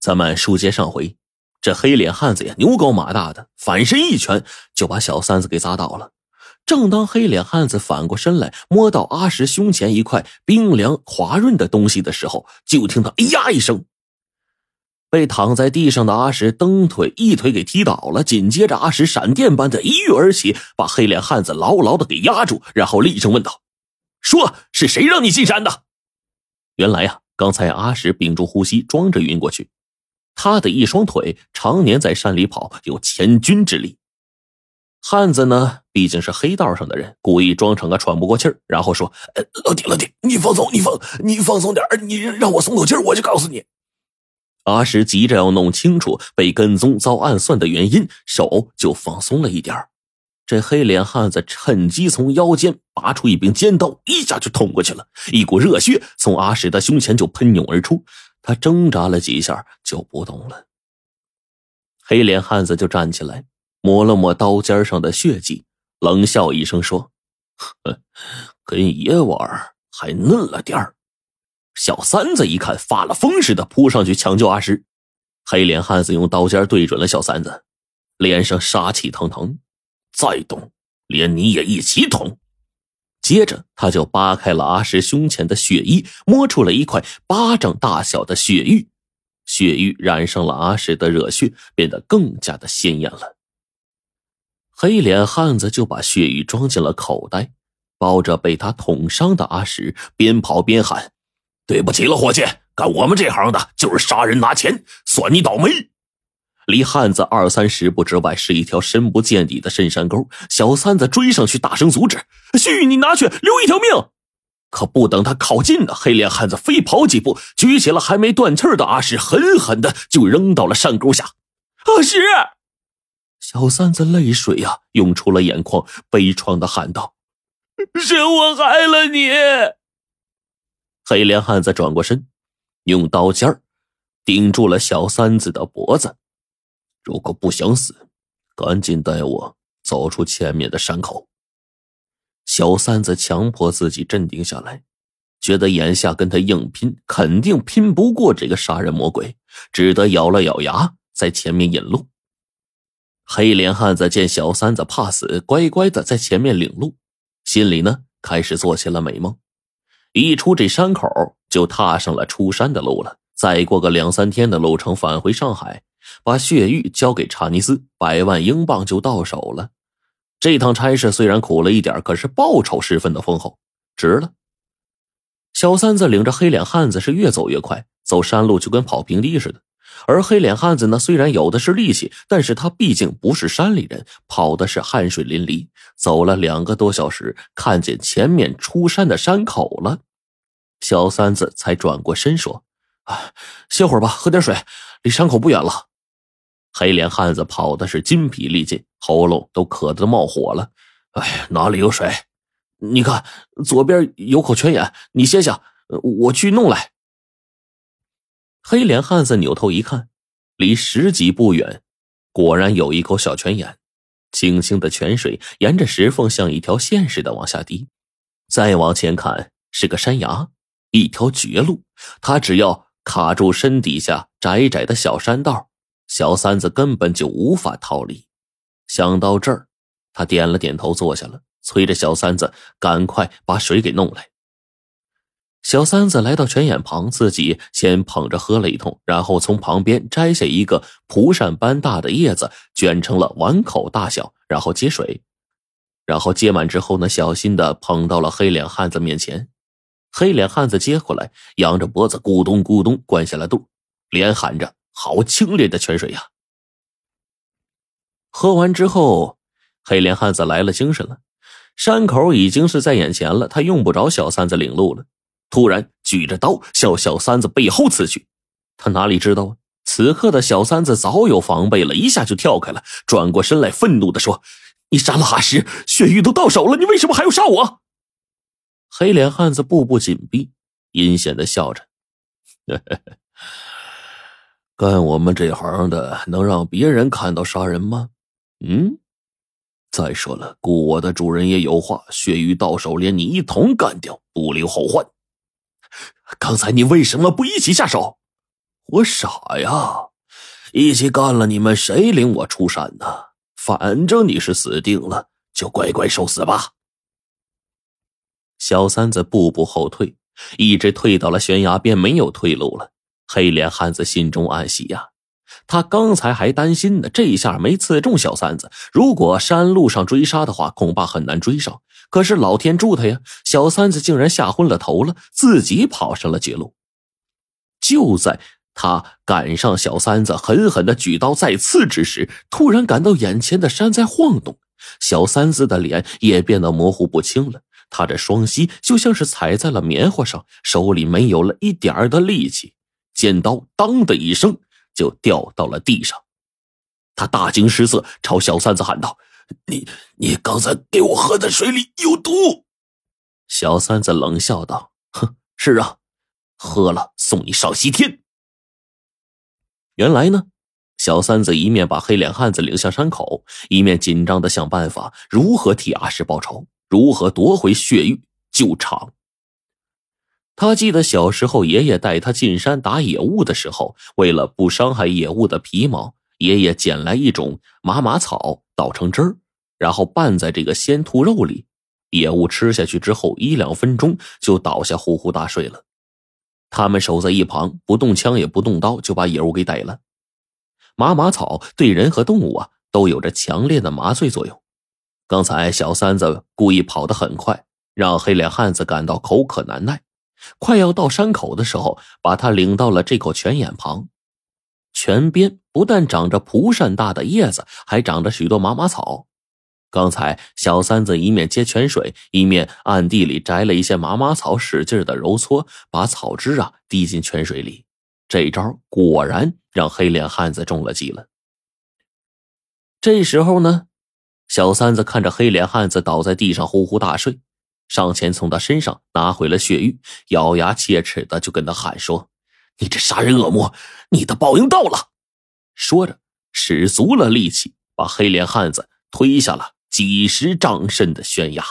咱们书接上回，这黑脸汉子呀，牛高马大的，反身一拳就把小三子给砸倒了。正当黑脸汉子反过身来摸到阿石胸前一块冰凉滑润的东西的时候，就听到“哎呀”一声，被躺在地上的阿石蹬腿一腿给踢倒了。紧接着，阿石闪电般的一跃而起，把黑脸汉子牢牢的给压住，然后厉声问道：“说是谁让你进山的？”原来呀，刚才阿石屏住呼吸，装着晕过去。他的一双腿常年在山里跑，有千钧之力。汉子呢，毕竟是黑道上的人，故意装成个喘不过气儿，然后说：“呃老弟，老弟，你放松，你放，你放松点你让我松口气儿，我就告诉你。”阿石急着要弄清楚被跟踪遭暗算的原因，手就放松了一点这黑脸汉子趁机从腰间拔出一柄尖刀，一下就捅过去了，一股热血从阿石的胸前就喷涌而出。他挣扎了几下就不动了。黑脸汉子就站起来，抹了抹刀尖上的血迹，冷笑一声说：“跟爷玩还嫩了点儿。”小三子一看，发了疯似的扑上去抢救阿石。黑脸汉子用刀尖对准了小三子，脸上杀气腾腾：“再动，连你也一起捅！”接着，他就扒开了阿石胸前的血衣，摸出了一块巴掌大小的血玉。血玉染上了阿石的热血，变得更加的鲜艳了。黑脸汉子就把血玉装进了口袋，抱着被他捅伤的阿石，边跑边喊：“对不起了，伙计，干我们这行的就是杀人拿钱，算你倒霉。”离汉子二三十步之外是一条深不见底的深山沟。小三子追上去，大声阻止：“旭，你拿去留一条命！”可不等他靠近呢，黑脸汉子飞跑几步，举起了还没断气的阿石，狠狠的就扔到了山沟下。阿石，小三子泪水呀涌出了眼眶，悲怆的喊道：“是我害了你！”黑脸汉子转过身，用刀尖顶住了小三子的脖子。如果不想死，赶紧带我走出前面的山口。小三子强迫自己镇定下来，觉得眼下跟他硬拼肯定拼不过这个杀人魔鬼，只得咬了咬牙，在前面引路。黑脸汉子见小三子怕死，乖乖的在前面领路，心里呢开始做起了美梦。一出这山口，就踏上了出山的路了。再过个两三天的路程，返回上海。把血玉交给查尼斯，百万英镑就到手了。这趟差事虽然苦了一点，可是报酬十分的丰厚，值了。小三子领着黑脸汉子是越走越快，走山路就跟跑平地似的。而黑脸汉子呢，虽然有的是力气，但是他毕竟不是山里人，跑的是汗水淋漓。走了两个多小时，看见前面出山的山口了，小三子才转过身说：“啊，歇会儿吧，喝点水，离山口不远了。”黑脸汉子跑的是筋疲力尽，喉咙都渴得冒火了。哎，哪里有水？你看左边有口泉眼，你歇下，我去弄来。黑脸汉子扭头一看，离十几步远，果然有一口小泉眼，清清的泉水沿着石缝像一条线似的往下滴。再往前看是个山崖，一条绝路，他只要卡住身底下窄窄的小山道。小三子根本就无法逃离。想到这儿，他点了点头，坐下了，催着小三子赶快把水给弄来。小三子来到泉眼旁，自己先捧着喝了一通，然后从旁边摘下一个蒲扇般大的叶子，卷成了碗口大小，然后接水，然后接满之后呢，小心的捧到了黑脸汉子面前。黑脸汉子接过来，仰着脖子咕咚咕咚灌下了肚，连喊着。好清冽的泉水呀！喝完之后，黑脸汉子来了精神了。山口已经是在眼前了，他用不着小三子领路了。突然举着刀向小三子背后刺去，他哪里知道？此刻的小三子早有防备了，一下就跳开了，转过身来，愤怒的说：“你杀了阿石，血玉都到手了，你为什么还要杀我？”黑脸汉子步步紧逼，阴险的笑着：“。”干我们这行的能让别人看到杀人吗？嗯。再说了，雇我的主人也有话：血鱼到手，连你一同干掉，不留后患。刚才你为什么不一起下手？我傻呀！一起干了，你们谁领我出山呢？反正你是死定了，就乖乖受死吧。小三子步步后退，一直退到了悬崖边，没有退路了。黑脸汉子心中暗喜呀，他刚才还担心呢，这一下没刺中小三子，如果山路上追杀的话，恐怕很难追上。可是老天助他呀，小三子竟然吓昏了头了，自己跑上了绝路。就在他赶上小三子狠狠的举刀再刺之时，突然感到眼前的山在晃动，小三子的脸也变得模糊不清了。他这双膝就像是踩在了棉花上，手里没有了一点的力气。尖刀“当”的一声就掉到了地上，他大惊失色，朝小三子喊道：“你你刚才给我喝的水里有毒！”小三子冷笑道：“哼，是啊，喝了送你上西天。”原来呢，小三子一面把黑脸汉子领下山口，一面紧张的想办法如何替阿石报仇，如何夺回血玉救场。他记得小时候，爷爷带他进山打野物的时候，为了不伤害野物的皮毛，爷爷捡来一种麻麻草，捣成汁儿，然后拌在这个鲜兔肉里。野物吃下去之后，一两分钟就倒下，呼呼大睡了。他们守在一旁，不动枪也不动刀，就把野物给逮了。麻麻草对人和动物啊，都有着强烈的麻醉作用。刚才小三子故意跑得很快，让黑脸汉子感到口渴难耐。快要到山口的时候，把他领到了这口泉眼旁。泉边不但长着蒲扇大的叶子，还长着许多麻麻草。刚才小三子一面接泉水，一面暗地里摘了一些麻麻草，使劲的揉搓，把草汁啊滴进泉水里。这招果然让黑脸汉子中了计了。这时候呢，小三子看着黑脸汉子倒在地上呼呼大睡。上前从他身上拿回了血玉，咬牙切齿的就跟他喊说：“你这杀人恶魔，你的报应到了！”说着，使足了力气，把黑脸汉子推下了几十丈深的悬崖。